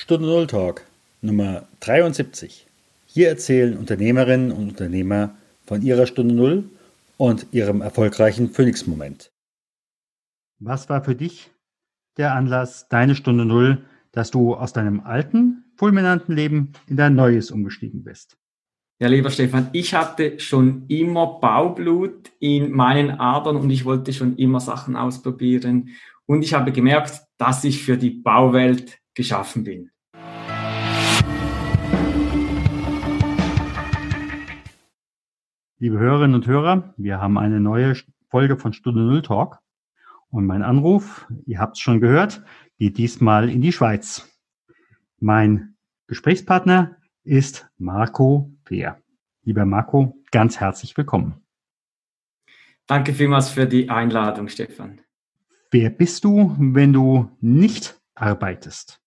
Stunde Null Talk Nummer 73. Hier erzählen Unternehmerinnen und Unternehmer von ihrer Stunde Null und ihrem erfolgreichen Phoenix-Moment. Was war für dich der Anlass, deine Stunde Null, dass du aus deinem alten, fulminanten Leben in dein neues umgestiegen bist? Ja, lieber Stefan, ich hatte schon immer Baublut in meinen Adern und ich wollte schon immer Sachen ausprobieren. Und ich habe gemerkt, dass ich für die Bauwelt geschaffen bin. Liebe Hörerinnen und Hörer, wir haben eine neue Folge von Stunde Null Talk. Und mein Anruf, ihr habt es schon gehört, geht diesmal in die Schweiz. Mein Gesprächspartner ist Marco Peer. Lieber Marco, ganz herzlich willkommen. Danke vielmals für die Einladung, Stefan. Wer bist du, wenn du nicht arbeitest?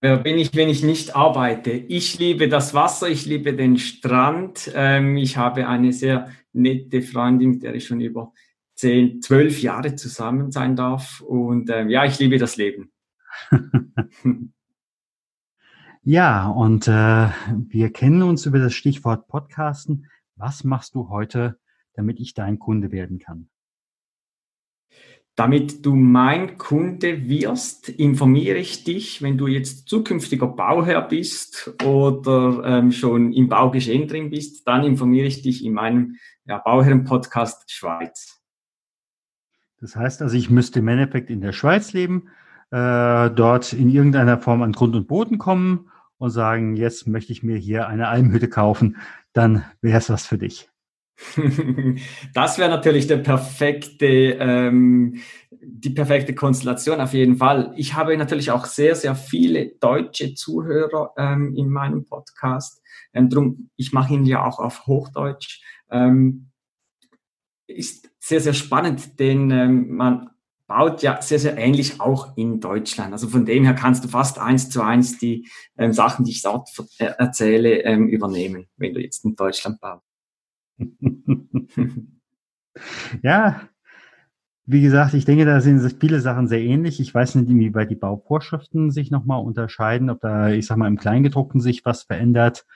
Wer bin ich, wenn ich nicht arbeite? Ich liebe das Wasser, ich liebe den Strand. Ähm, ich habe eine sehr nette Freundin, mit der ich schon über zehn, zwölf Jahre zusammen sein darf. Und ähm, ja, ich liebe das Leben. ja, und äh, wir kennen uns über das Stichwort Podcasten. Was machst du heute, damit ich dein Kunde werden kann? Damit du mein Kunde wirst, informiere ich dich, wenn du jetzt zukünftiger Bauherr bist oder ähm, schon im Baugeschehen drin bist, dann informiere ich dich in meinem ja, Bauherren-Podcast Schweiz. Das heißt also, ich müsste im Endeffekt in der Schweiz leben, äh, dort in irgendeiner Form an Grund und Boden kommen und sagen, jetzt möchte ich mir hier eine Almhütte kaufen, dann wäre es was für dich. das wäre natürlich der perfekte, ähm, die perfekte Konstellation auf jeden Fall. Ich habe natürlich auch sehr, sehr viele deutsche Zuhörer ähm, in meinem Podcast. Ähm, drum, ich mache ihn ja auch auf Hochdeutsch. Ähm, ist sehr, sehr spannend, denn ähm, man baut ja sehr, sehr ähnlich auch in Deutschland. Also von dem her kannst du fast eins zu eins die ähm, Sachen, die ich dort erzähle, ähm, übernehmen, wenn du jetzt in Deutschland baust. ja, wie gesagt, ich denke, da sind viele Sachen sehr ähnlich. Ich weiß nicht, inwieweit die Bauvorschriften sich nochmal unterscheiden, ob da, ich sag mal, im Kleingedruckten sich was verändert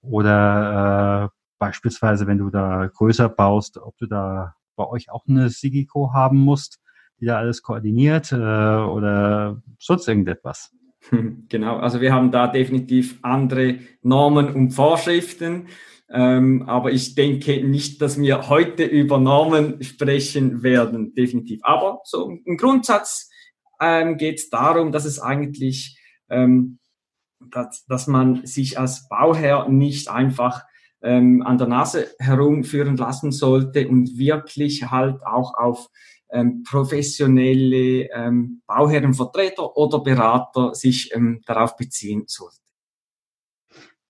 oder äh, beispielsweise, wenn du da größer baust, ob du da bei euch auch eine Sigiko haben musst, die da alles koordiniert äh, oder sonst irgendetwas. Genau, also wir haben da definitiv andere Normen und Vorschriften. Ähm, aber ich denke nicht, dass wir heute über Normen sprechen werden, definitiv. Aber so im Grundsatz ähm, geht es darum, dass es eigentlich, ähm, dass, dass man sich als Bauherr nicht einfach ähm, an der Nase herumführen lassen sollte und wirklich halt auch auf ähm, professionelle ähm, Bauherrenvertreter oder Berater sich ähm, darauf beziehen sollte.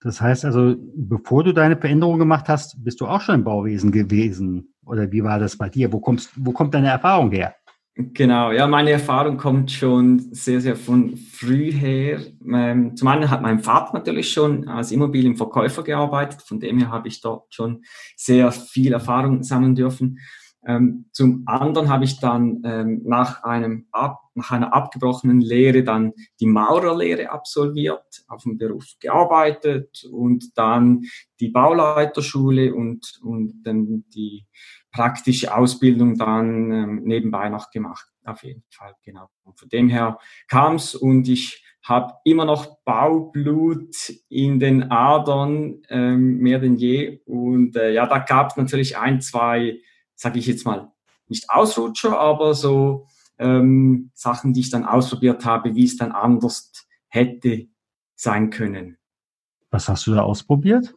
Das heißt also, bevor du deine Veränderung gemacht hast, bist du auch schon im Bauwesen gewesen. Oder wie war das bei dir? Wo, kommst, wo kommt deine Erfahrung her? Genau, ja, meine Erfahrung kommt schon sehr, sehr von früh her. Ähm, zum einen hat mein Vater natürlich schon als Immobilienverkäufer gearbeitet, von dem her habe ich dort schon sehr viel Erfahrung sammeln dürfen. Ähm, zum anderen habe ich dann ähm, nach, einem ab, nach einer abgebrochenen Lehre dann die Maurerlehre absolviert, auf dem Beruf gearbeitet und dann die Bauleiterschule und, und dann die praktische Ausbildung dann ähm, nebenbei noch gemacht. Auf jeden Fall, genau. Und von dem her kam es und ich habe immer noch Baublut in den Adern, ähm, mehr denn je. Und äh, ja, da gab es natürlich ein, zwei sage ich jetzt mal, nicht Ausrutscher, aber so ähm, Sachen, die ich dann ausprobiert habe, wie es dann anders hätte sein können. Was hast du da ausprobiert?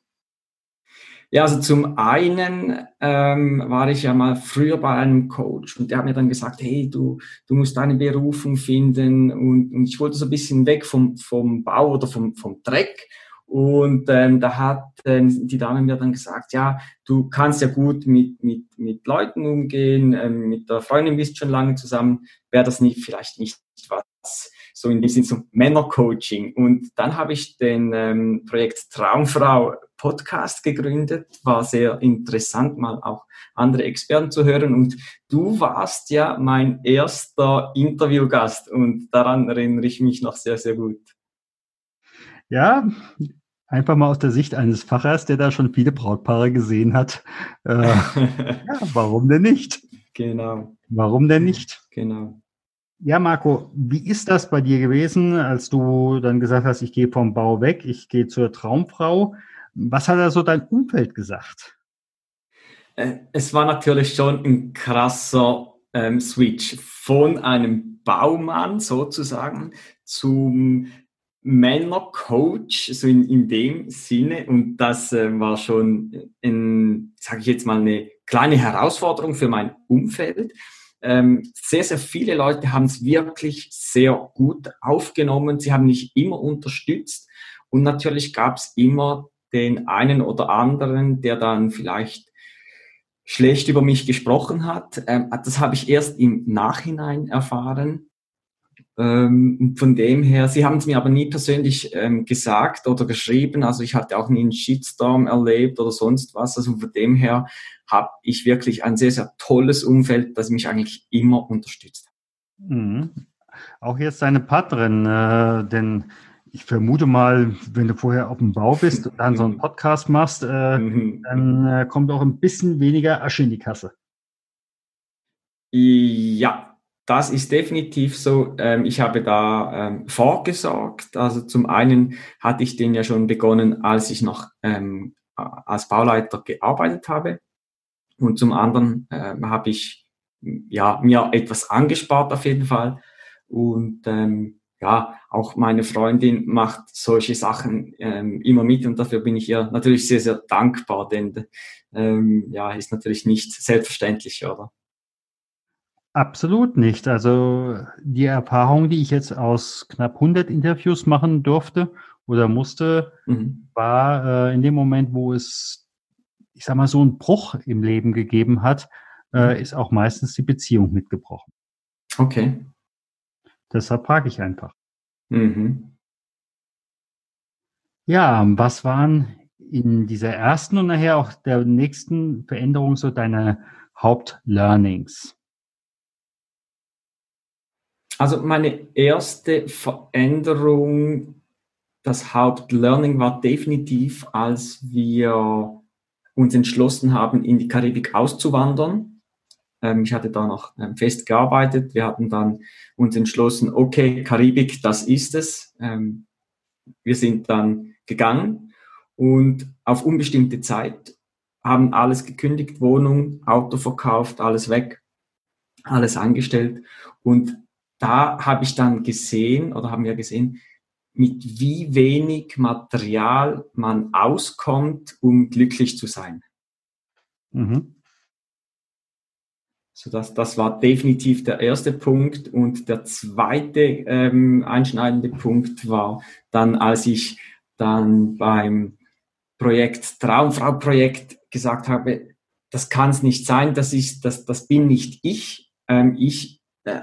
Ja, also zum einen ähm, war ich ja mal früher bei einem Coach und der hat mir dann gesagt, hey, du, du musst deine Berufung finden und, und ich wollte so ein bisschen weg vom, vom Bau oder vom, vom Dreck und ähm, da hat ähm, die Dame mir dann gesagt, ja, du kannst ja gut mit, mit, mit Leuten umgehen, ähm, mit der Freundin bist du schon lange zusammen, wäre das nicht vielleicht nicht was, so in dem Sinne so Männercoaching. Und dann habe ich den ähm, Projekt Traumfrau Podcast gegründet, war sehr interessant, mal auch andere Experten zu hören. Und du warst ja mein erster Interviewgast und daran erinnere ich mich noch sehr, sehr gut. Ja, einfach mal aus der Sicht eines Fachers, der da schon viele Brautpaare gesehen hat. Äh, ja, warum denn nicht? Genau. Warum denn nicht? Genau. Ja, Marco, wie ist das bei dir gewesen, als du dann gesagt hast, ich gehe vom Bau weg, ich gehe zur Traumfrau? Was hat da so dein Umfeld gesagt? Äh, es war natürlich schon ein krasser ähm, Switch von einem Baumann sozusagen zum Männercoach, so in, in dem Sinne. Und das äh, war schon, sage ich jetzt mal, eine kleine Herausforderung für mein Umfeld. Ähm, sehr, sehr viele Leute haben es wirklich sehr gut aufgenommen. Sie haben mich immer unterstützt. Und natürlich gab es immer den einen oder anderen, der dann vielleicht schlecht über mich gesprochen hat. Ähm, das habe ich erst im Nachhinein erfahren. Ähm, von dem her, sie haben es mir aber nie persönlich ähm, gesagt oder geschrieben. Also ich hatte auch nie einen Shitstorm erlebt oder sonst was. Also von dem her habe ich wirklich ein sehr, sehr tolles Umfeld, das mich eigentlich immer unterstützt. Mhm. Auch jetzt deine Partnerin, äh, denn ich vermute mal, wenn du vorher auf dem Bau bist und dann so einen Podcast machst, äh, mhm. dann äh, kommt auch ein bisschen weniger Asche in die Kasse. Ja, das ist definitiv so. Ähm, ich habe da ähm, vorgesorgt. Also zum einen hatte ich den ja schon begonnen, als ich noch ähm, als Bauleiter gearbeitet habe. Und zum anderen ähm, habe ich ja mir etwas angespart auf jeden Fall. Und ähm, ja, auch meine Freundin macht solche Sachen ähm, immer mit und dafür bin ich ihr natürlich sehr, sehr dankbar, denn ähm, ja, ist natürlich nicht selbstverständlich, oder? Absolut nicht. Also die Erfahrung, die ich jetzt aus knapp 100 Interviews machen durfte oder musste, mhm. war äh, in dem Moment, wo es, ich sag mal, so einen Bruch im Leben gegeben hat, äh, mhm. ist auch meistens die Beziehung mitgebrochen. Okay. Deshalb frage ich einfach. Mhm. Ja, was waren in dieser ersten und nachher auch der nächsten Veränderung so deine Hauptlearnings? Also meine erste Veränderung, das Hauptlearning war definitiv, als wir uns entschlossen haben, in die Karibik auszuwandern. Ähm, ich hatte da noch ähm, fest gearbeitet. Wir hatten dann uns entschlossen, okay, Karibik, das ist es. Ähm, wir sind dann gegangen und auf unbestimmte Zeit haben alles gekündigt, Wohnung, Auto verkauft, alles weg, alles angestellt und da habe ich dann gesehen oder haben wir gesehen, mit wie wenig Material man auskommt, um glücklich zu sein. Mhm. So das, das war definitiv der erste Punkt. Und der zweite ähm, einschneidende Punkt war dann, als ich dann beim Projekt Traumfrau-Projekt gesagt habe, das kann es nicht sein, das ist, das, das bin nicht ich. Ähm, ich äh,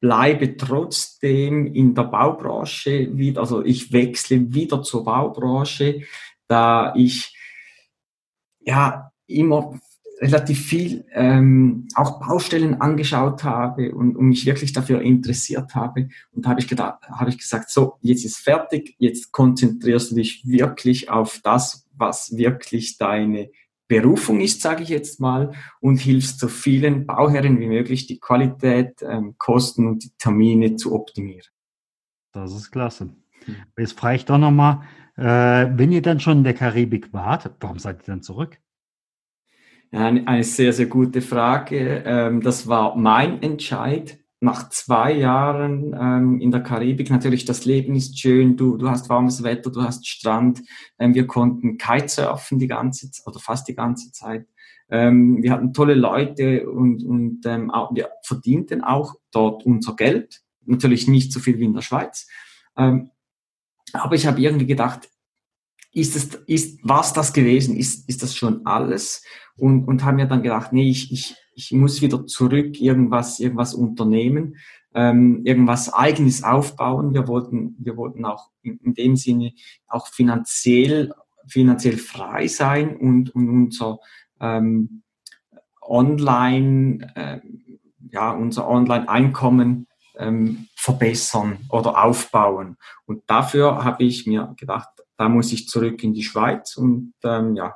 bleibe trotzdem in der Baubranche wieder, also ich wechsle wieder zur Baubranche, da ich ja immer relativ viel ähm, auch Baustellen angeschaut habe und, und mich wirklich dafür interessiert habe. Und habe ich gedacht, habe ich gesagt, so jetzt ist fertig, jetzt konzentrierst du dich wirklich auf das, was wirklich deine Berufung ist, sage ich jetzt mal, und hilfst so vielen Bauherren wie möglich, die Qualität, ähm, Kosten und die Termine zu optimieren. Das ist klasse. Jetzt frage ich doch nochmal, äh, wenn ihr dann schon in der Karibik wart, warum seid ihr dann zurück? Ja, eine sehr, sehr gute Frage. Ähm, das war mein Entscheid nach zwei Jahren ähm, in der Karibik, natürlich das Leben ist schön, du, du hast warmes Wetter, du hast Strand, ähm, wir konnten Kitesurfen die ganze oder fast die ganze Zeit. Ähm, wir hatten tolle Leute und, und ähm, auch, wir verdienten auch dort unser Geld, natürlich nicht so viel wie in der Schweiz. Ähm, aber ich habe irgendwie gedacht, ist es, ist, was das gewesen? Ist, ist das schon alles? Und, und haben mir dann gedacht, nee, ich, ich, ich muss wieder zurück irgendwas, irgendwas unternehmen, ähm, irgendwas eigenes aufbauen. Wir wollten, wir wollten auch in, in dem Sinne auch finanziell, finanziell frei sein und, und unser ähm, Online, äh, ja, unser Online-Einkommen ähm, verbessern oder aufbauen. Und dafür habe ich mir gedacht, da muss ich zurück in die Schweiz und ähm, ja,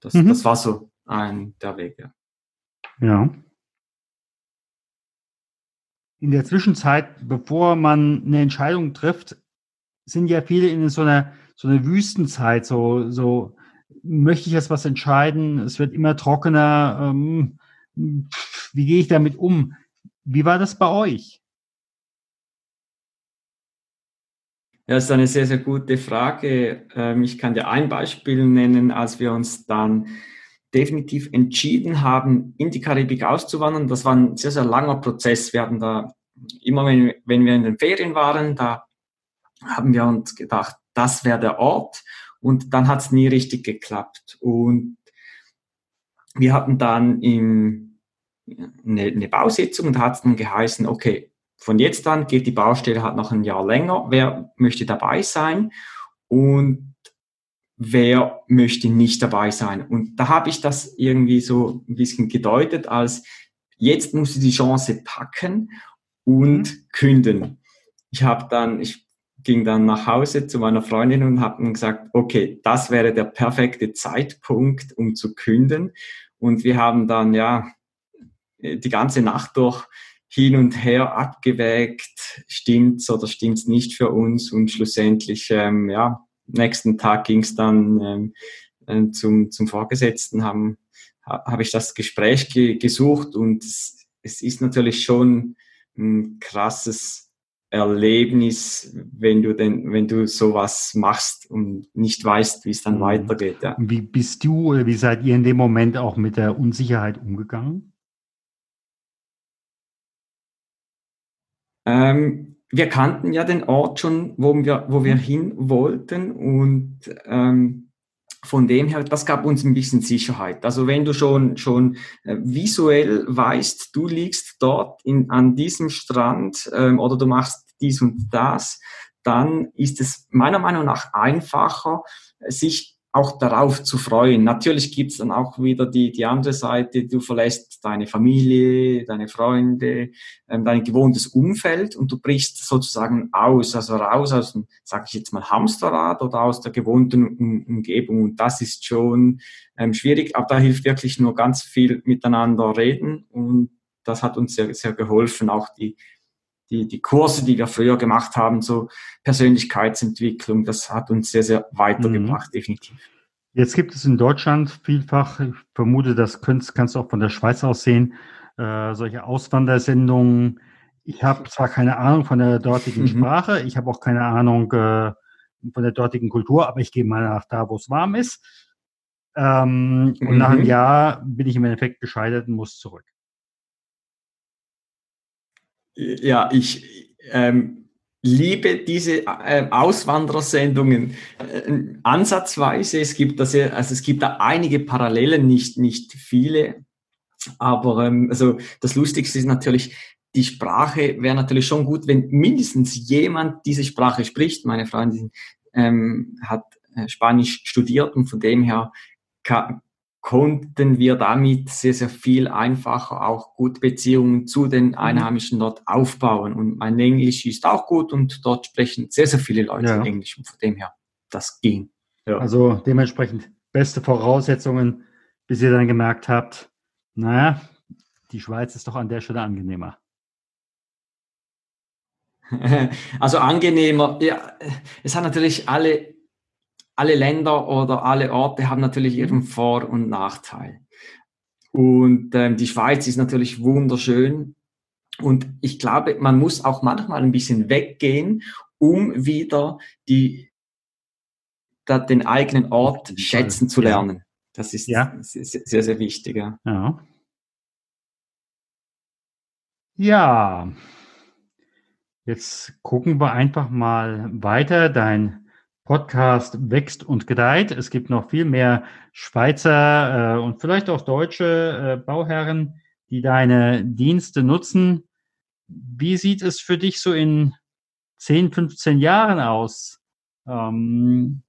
das, mhm. das war so ein der Wege. Ja. In der Zwischenzeit, bevor man eine Entscheidung trifft, sind ja viele in so einer so einer Wüstenzeit, so so möchte ich jetzt was entscheiden, es wird immer trockener, ähm, wie gehe ich damit um? Wie war das bei euch? Ja, das ist eine sehr, sehr gute Frage. Ähm, ich kann dir ein Beispiel nennen, als wir uns dann definitiv entschieden haben, in die Karibik auszuwandern. Das war ein sehr, sehr langer Prozess. Wir hatten da immer, wenn, wenn wir in den Ferien waren, da haben wir uns gedacht, das wäre der Ort. Und dann hat es nie richtig geklappt. Und wir hatten dann im, eine, eine Bausitzung und da hat es dann geheißen, okay, von jetzt an geht die Baustelle halt noch ein Jahr länger. Wer möchte dabei sein und wer möchte nicht dabei sein? Und da habe ich das irgendwie so ein bisschen gedeutet als jetzt musst du die Chance packen und mhm. künden. Ich habe dann, ich ging dann nach Hause zu meiner Freundin und habe gesagt, okay, das wäre der perfekte Zeitpunkt, um zu künden. Und wir haben dann ja die ganze Nacht durch hin und her abgewägt, stimmt's oder stimmt's nicht für uns und schlussendlich, ähm, ja, nächsten Tag ging's dann ähm, äh, zum, zum Vorgesetzten, haben habe ich das Gespräch ge gesucht und es, es ist natürlich schon ein krasses Erlebnis, wenn du denn, wenn du sowas machst und nicht weißt, wie es dann mhm. weitergeht. Ja. Wie bist du oder wie seid ihr in dem Moment auch mit der Unsicherheit umgegangen? Ähm, wir kannten ja den Ort schon, wo wir, wo wir mhm. hin wollten und ähm, von dem her, das gab uns ein bisschen Sicherheit. Also wenn du schon, schon äh, visuell weißt, du liegst dort in, an diesem Strand ähm, oder du machst dies und das, dann ist es meiner Meinung nach einfacher, sich auch darauf zu freuen. Natürlich gibt's dann auch wieder die, die andere Seite, du verlässt deine Familie, deine Freunde, ähm, dein gewohntes Umfeld und du brichst sozusagen aus, also raus aus dem, sag ich jetzt mal, Hamsterrad oder aus der gewohnten um Umgebung. Und das ist schon ähm, schwierig, aber da hilft wirklich nur ganz viel miteinander reden und das hat uns sehr, sehr geholfen, auch die, die, die Kurse, die wir früher gemacht haben, so Persönlichkeitsentwicklung, das hat uns sehr, sehr weitergebracht, mhm. definitiv. Jetzt gibt es in Deutschland vielfach, ich vermute, das kannst, kannst du auch von der Schweiz aus sehen, äh, solche Auswandersendungen. Ich habe zwar keine Ahnung von der dortigen mhm. Sprache, ich habe auch keine Ahnung äh, von der dortigen Kultur, aber ich gehe mal nach da, wo es warm ist. Ähm, mhm. Und nach einem mhm. Jahr bin ich im Endeffekt gescheitert und muss zurück. Ja, ich ähm, liebe diese äh, Auswanderersendungen äh, ansatzweise. Es gibt da sehr, also es gibt da einige Parallelen, nicht nicht viele, aber ähm, also das Lustigste ist natürlich die Sprache wäre natürlich schon gut, wenn mindestens jemand diese Sprache spricht. Meine Freundin ähm, hat äh, Spanisch studiert und von dem her konnten wir damit sehr, sehr viel einfacher auch gut Beziehungen zu den mhm. Einheimischen dort aufbauen. Und mein Englisch ist auch gut und dort sprechen sehr, sehr viele Leute ja. Englisch. Und von dem her, das ging. Ja. Also dementsprechend beste Voraussetzungen, bis ihr dann gemerkt habt, naja, die Schweiz ist doch an der Stelle angenehmer. Also angenehmer, ja, es hat natürlich alle alle Länder oder alle Orte haben natürlich mhm. ihren Vor- und Nachteil. Und ähm, die Schweiz ist natürlich wunderschön. Und ich glaube, man muss auch manchmal ein bisschen weggehen, um wieder die, da, den eigenen Ort schätzen zu lernen. Das ist ja. sehr, sehr, sehr wichtig. Ja. ja. Ja. Jetzt gucken wir einfach mal weiter. Dein Podcast wächst und gedeiht. Es gibt noch viel mehr Schweizer äh, und vielleicht auch deutsche äh, Bauherren, die deine Dienste nutzen. Wie sieht es für dich so in 10, 15 Jahren aus? Ähm,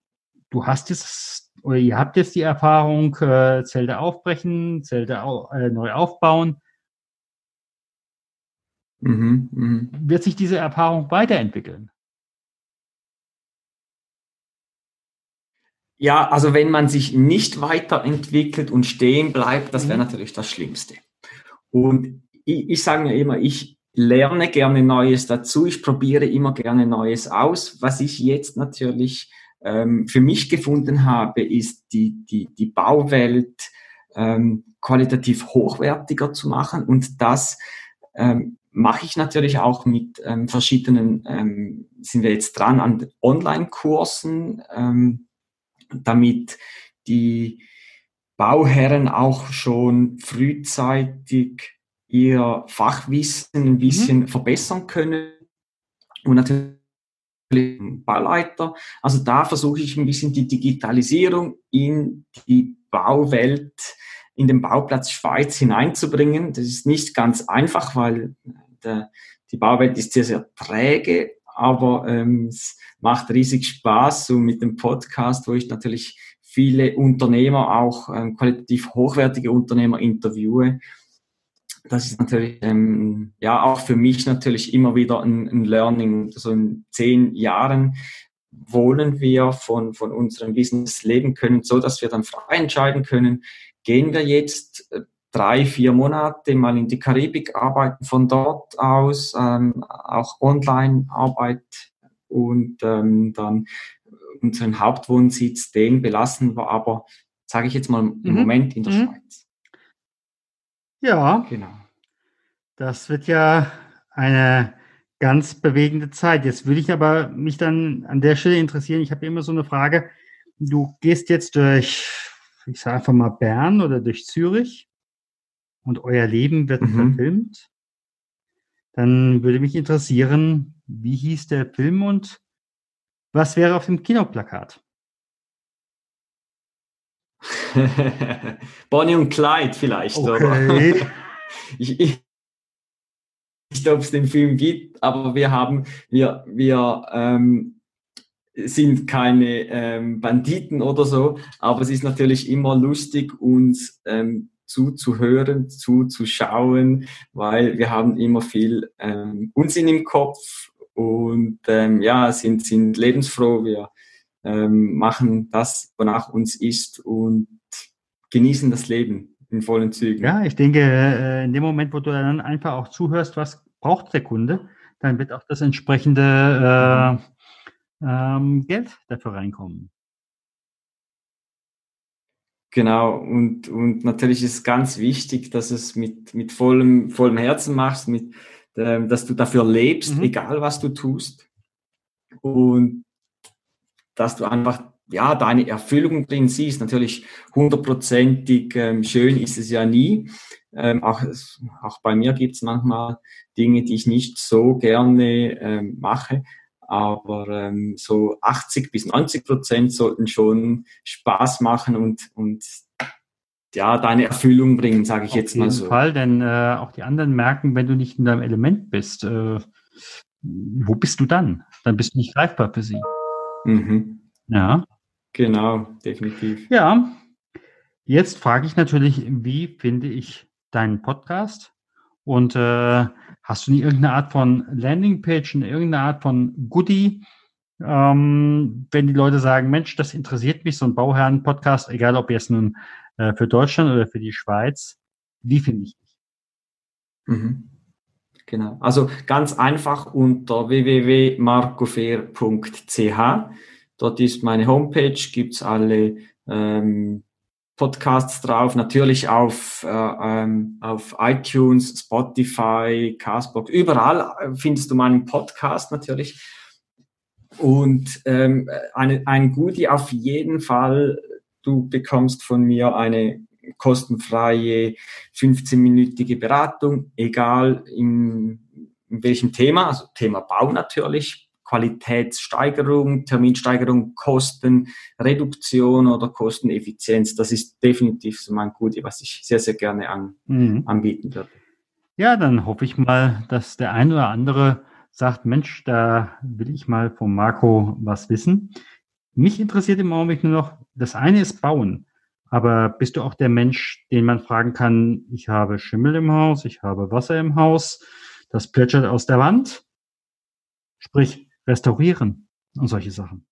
du hast jetzt oder ihr habt jetzt die Erfahrung, äh, Zelte aufbrechen, Zelte au äh, neu aufbauen. Mhm, mh. Wird sich diese Erfahrung weiterentwickeln? Ja, also wenn man sich nicht weiterentwickelt und stehen bleibt, das wäre mhm. natürlich das Schlimmste. Und ich, ich sage mir immer, ich lerne gerne Neues dazu, ich probiere immer gerne Neues aus. Was ich jetzt natürlich ähm, für mich gefunden habe, ist die, die, die Bauwelt ähm, qualitativ hochwertiger zu machen. Und das ähm, mache ich natürlich auch mit ähm, verschiedenen, ähm, sind wir jetzt dran an Online-Kursen, ähm, damit die Bauherren auch schon frühzeitig ihr Fachwissen ein mhm. bisschen mhm. verbessern können. Und natürlich Bauleiter. Also da versuche ich ein bisschen die Digitalisierung in die Bauwelt, in den Bauplatz Schweiz hineinzubringen. Das ist nicht ganz einfach, weil der, die Bauwelt ist sehr, sehr träge, aber ähm, es macht riesig Spaß, so mit dem Podcast, wo ich natürlich viele Unternehmer, auch ähm, qualitativ hochwertige Unternehmer interviewe das ist natürlich ähm, ja auch für mich natürlich immer wieder ein, ein Learning. So in zehn Jahren wollen wir von, von unserem Business leben können, so dass wir dann frei entscheiden können, gehen wir jetzt äh, drei, vier Monate mal in die Karibik arbeiten, von dort aus ähm, auch Online-Arbeit und ähm, dann unseren Hauptwohnsitz, den belassen wir aber, sage ich jetzt mal, im mhm. Moment in der mhm. Schweiz. Ja. Genau. Das wird ja eine ganz bewegende Zeit. Jetzt würde ich aber mich dann an der Stelle interessieren. Ich habe immer so eine Frage. Du gehst jetzt durch, ich sage einfach mal Bern oder durch Zürich und euer Leben wird mhm. verfilmt. Dann würde mich interessieren, wie hieß der Film und was wäre auf dem Kinoplakat? Bonnie und Clyde vielleicht, okay. oder? ich, ich, nicht, ob es den Film gibt, aber wir haben, wir, wir ähm, sind keine ähm, Banditen oder so, aber es ist natürlich immer lustig, uns ähm, zuzuhören, zuzuschauen, weil wir haben immer viel ähm, Unsinn im Kopf und ähm, ja, sind, sind lebensfroh. Wir ähm, machen das, wonach uns ist und genießen das Leben in vollen Zügen. Ja, ich denke, äh, in dem Moment, wo du dann einfach auch zuhörst, was braucht der Kunde, dann wird auch das entsprechende äh, ähm, Geld dafür reinkommen. Genau, und, und natürlich ist es ganz wichtig, dass es mit, mit vollem, vollem Herzen machst, mit, ähm, dass du dafür lebst, mhm. egal was du tust. Und dass du einfach ja, deine Erfüllung drin siehst. Natürlich hundertprozentig ähm, schön ist es ja nie. Ähm, auch, auch bei mir gibt es manchmal Dinge, die ich nicht so gerne ähm, mache. Aber ähm, so 80 bis 90 Prozent sollten schon Spaß machen und, und ja, deine Erfüllung bringen, sage ich Auf jetzt mal so. Auf jeden Fall, denn äh, auch die anderen merken, wenn du nicht in deinem Element bist, äh, wo bist du dann? Dann bist du nicht greifbar für sie. Mhm. Ja. Genau, definitiv. Ja. Jetzt frage ich natürlich, wie finde ich deinen Podcast? Und äh, hast du nie irgendeine Art von Landingpage, irgendeine Art von Goodie? Ähm, wenn die Leute sagen, Mensch, das interessiert mich, so ein Bauherren-Podcast, egal ob jetzt nun äh, für Deutschland oder für die Schweiz, wie finde ich dich? Mhm. Genau. Also ganz einfach unter www.marcofair.ch Dort ist meine Homepage, gibt's alle ähm, Podcasts drauf, natürlich auf, äh, ähm, auf iTunes, Spotify, Castbox, überall äh, findest du meinen Podcast natürlich. Und ähm, eine, ein Goodie auf jeden Fall, du bekommst von mir eine kostenfreie 15-minütige Beratung, egal in, in welchem Thema, also Thema Bau natürlich, Qualitätssteigerung, Terminsteigerung, Kostenreduktion oder Kosteneffizienz. Das ist definitiv so mein Goodie, was ich sehr, sehr gerne an, mhm. anbieten würde. Ja, dann hoffe ich mal, dass der ein oder andere sagt, Mensch, da will ich mal von Marco was wissen. Mich interessiert im Augenblick nur noch, das eine ist Bauen. Aber bist du auch der Mensch, den man fragen kann, ich habe Schimmel im Haus, ich habe Wasser im Haus, das plätschert aus der Wand. Sprich, restaurieren und solche Sachen.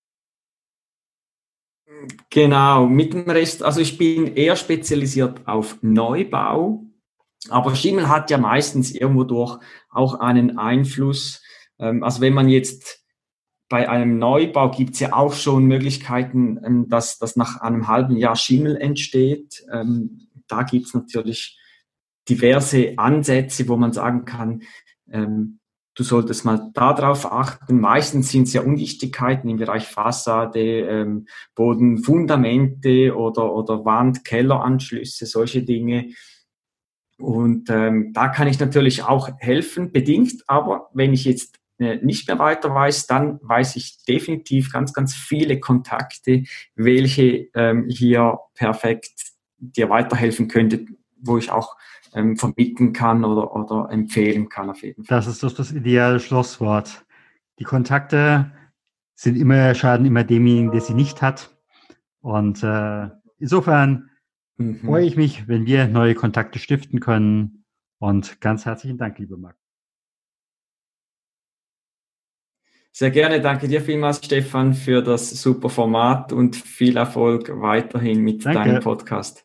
Genau, mit dem Rest, also ich bin eher spezialisiert auf Neubau, aber Schimmel hat ja meistens irgendwo durch auch einen Einfluss. Ähm, also wenn man jetzt bei einem Neubau gibt es ja auch schon Möglichkeiten, ähm, dass, dass nach einem halben Jahr Schimmel entsteht. Ähm, da gibt es natürlich diverse Ansätze, wo man sagen kann, du solltest mal darauf achten. Meistens sind es ja Undichtigkeiten im Bereich Fassade, ähm, Boden, Fundamente oder, oder Wand, Kelleranschlüsse, solche Dinge. Und ähm, da kann ich natürlich auch helfen, bedingt. Aber wenn ich jetzt äh, nicht mehr weiter weiß, dann weiß ich definitiv ganz, ganz viele Kontakte, welche ähm, hier perfekt dir weiterhelfen könnte, wo ich auch ähm, verbieten kann oder, oder empfehlen kann auf jeden Fall. Das ist doch das ideale Schlusswort. Die Kontakte sind immer, schaden immer demjenigen, der sie nicht hat. Und äh, insofern mhm. freue ich mich, wenn wir neue Kontakte stiften können. Und ganz herzlichen Dank, liebe Marc. Sehr gerne, danke dir vielmals, Stefan, für das super Format und viel Erfolg weiterhin mit danke. deinem Podcast.